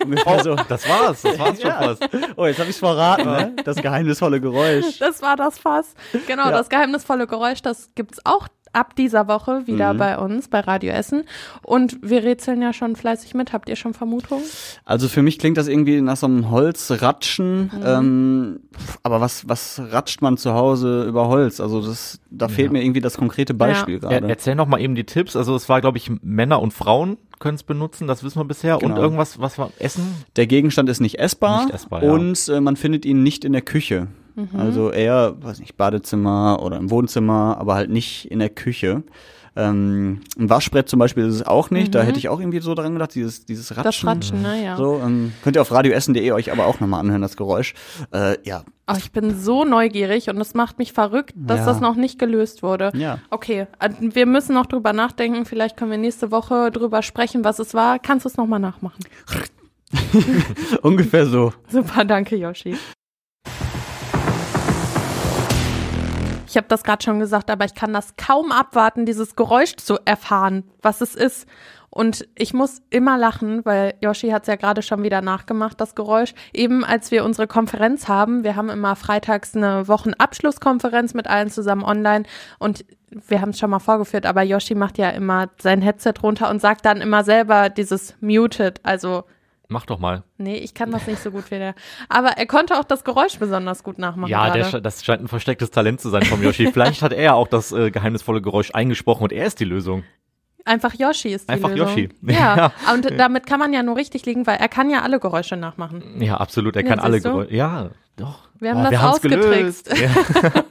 Ungefähr so. Das war's, das war's schon Ja. fast. Oh, jetzt habe ich's verraten, ne? Das geheimnisvolle Geräusch. Das war das Fass. Genau, Ja. das geheimnisvolle Geräusch, das gibt's auch ab dieser Woche wieder Mhm. bei uns, bei Radio Essen. Und wir rätseln ja schon fleißig mit. Habt ihr schon Vermutungen? Also für mich klingt das irgendwie nach so einem Holzratschen. Mhm. Ähm, aber was, was ratscht man zu Hause über Holz? Also das, da fehlt mir irgendwie das konkrete Beispiel Er, gerade. erzähl noch mal eben die Tipps. Also es war, glaube ich, Männer und Frauen können es benutzen, das wissen wir bisher. Und Genau. irgendwas, was war Essen? Der Gegenstand ist nicht essbar, Nicht essbar, ja. und äh, man findet ihn nicht in der Küche. Mhm. Also eher, weiß nicht, Badezimmer oder im Wohnzimmer, aber halt nicht in der Küche. Ähm, ein Waschbrett zum Beispiel ist es auch nicht. Da Mhm. hätte ich auch irgendwie so dran gedacht, dieses, dieses Ratschen. Das Ratschen, ne? Ja. So, ähm, könnt ihr auf radioessen.de euch aber auch nochmal anhören, das Geräusch. Äh, ja, Oh, ich bin so neugierig und es macht mich verrückt, dass Ja. das noch nicht gelöst wurde. Ja. Okay, äh, wir müssen noch drüber nachdenken. Vielleicht können wir nächste Woche drüber sprechen, was es war. Kannst du es nochmal nachmachen? ungefähr so. Super, danke, Yoshi. Ich habe das gerade schon gesagt, aber ich kann das kaum abwarten, dieses Geräusch zu erfahren, was es ist. Und ich muss immer lachen, weil Yoshi hat es ja gerade schon wieder nachgemacht, das Geräusch. Eben als wir unsere Konferenz haben, wir haben immer freitags eine Wochenabschlusskonferenz mit allen zusammen online und wir haben es schon mal vorgeführt, aber Yoshi macht ja immer sein Headset runter und sagt dann immer selber dieses muted, also Mach doch mal. Nee, ich kann das nicht so gut wie der. Aber er konnte auch das Geräusch besonders gut nachmachen. Ja, der, das scheint ein verstecktes Talent zu sein vom Yoshi. Vielleicht hat er auch das äh, geheimnisvolle Geräusch eingesprochen und er ist die Lösung. Einfach Yoshi ist die Einfach Lösung. Yoshi. Ja, Ja. und damit kann man ja nur richtig liegen, weil er kann ja alle Geräusche nachmachen. Ja, absolut. Er Ja, kann alle? Geräusche. Ja, doch. Wir haben Oh, das wir ausgetrickst. Ja.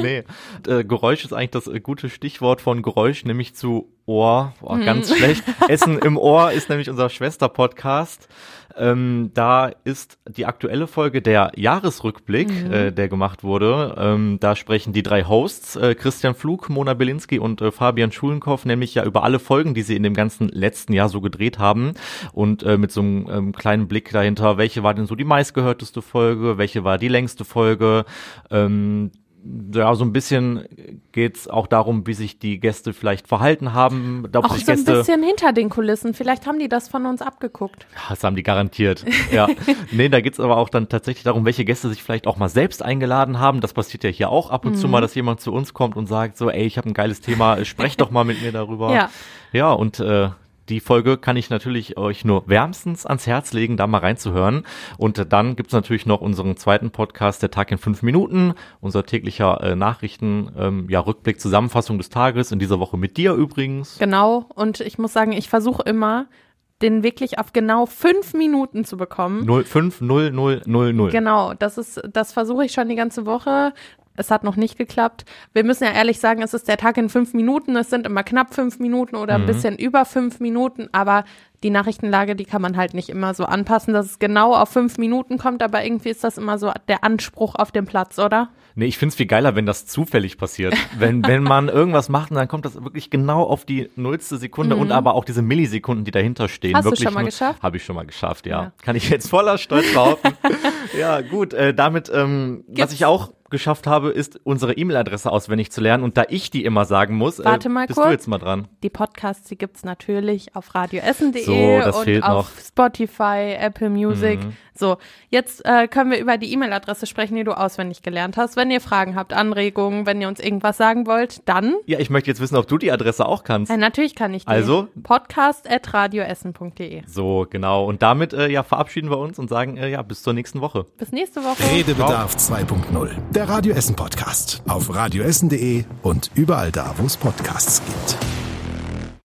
nee. Äh, Geräusch ist eigentlich das äh, gute Stichwort von Geräusch, nämlich zu Ohr. Oh. Ganz schlecht. Essen im Ohr ist nämlich unser Schwester-Podcast. Ähm, da ist die aktuelle Folge der Jahresrückblick, Mhm. äh, der gemacht wurde. Ähm, da sprechen die drei Hosts, äh, Christian Flug, Mona Belinski und äh, Fabian Schulenkow, nämlich ja über alle Folgen, die sie in dem ganzen letzten Jahr so gedreht haben. Und äh, mit so einem ähm, kleinen Blick dahinter, welche war denn so die meistgehörteste Folge, welche war die längste Folge. Ja, so ein bisschen geht's auch darum, wie sich die Gäste vielleicht verhalten haben. Ob Auch so ein Gäste bisschen hinter den Kulissen. Vielleicht haben die das von uns abgeguckt. das haben die garantiert. Ja. nee, da geht's aber auch dann tatsächlich darum, welche Gäste sich vielleicht auch mal selbst eingeladen haben. Das passiert ja hier auch ab und zu Mhm. mal, dass jemand zu uns kommt und sagt so, ey, ich habe ein geiles Thema, sprecht doch mal mit mir darüber. Ja. Ja, und äh, die Folge kann ich natürlich euch nur wärmstens ans Herz legen, da mal reinzuhören. Und dann gibt's natürlich noch unseren zweiten Podcast, der Tag in fünf Minuten, unser täglicher äh, Nachrichten, ähm, ja, Rückblick, Zusammenfassung des Tages, in dieser Woche mit dir übrigens. Genau. Und ich muss sagen, ich versuche immer, den wirklich auf genau fünf Minuten zu bekommen. 050000. Genau, das ist, das versuche ich schon die ganze Woche. Es hat noch nicht geklappt. Wir müssen ja ehrlich sagen, es ist der Tag in fünf Minuten. Es sind immer knapp fünf Minuten oder ein Mhm. bisschen über fünf Minuten. Aber die Nachrichtenlage, die kann man halt nicht immer so anpassen, dass es genau auf fünf Minuten kommt. Aber irgendwie ist das immer so der Anspruch auf dem Platz, oder? Nee, ich find's viel geiler, wenn das zufällig passiert. wenn, wenn man irgendwas macht und dann kommt das wirklich genau auf die nullste Sekunde Mhm. und aber auch diese Millisekunden, die dahinter stehen. Hast du wirklich schon mal geschafft? Habe ich schon mal geschafft, ja. Ja. Kann ich jetzt voller Stolz behaupten. ja, gut, äh, damit, ähm, was ich auch geschafft habe, ist unsere E-Mail-Adresse auswendig zu lernen und da ich die immer sagen muss, äh, Warte mal bist kurz. du jetzt mal dran. Die Podcasts, die gibt's natürlich auf radioessen.de So, und fehlt auf noch. Spotify, Apple Music. Mhm. So, jetzt äh, können wir über die E-Mail-Adresse sprechen, die du auswendig gelernt hast. Wenn ihr Fragen habt, Anregungen, wenn ihr uns irgendwas sagen wollt, dann, Ja, ich möchte jetzt wissen, ob du die Adresse auch kannst. äh, natürlich kann ich die. Also? podcast.radioessen.de. So, genau. Und damit äh, ja, verabschieden wir uns und sagen, äh, ja, bis zur nächsten Woche. Bis nächste Woche. Redebedarf 2.0. Der Radio Essen Podcast. Auf radioessen.de und überall da, wo es Podcasts gibt.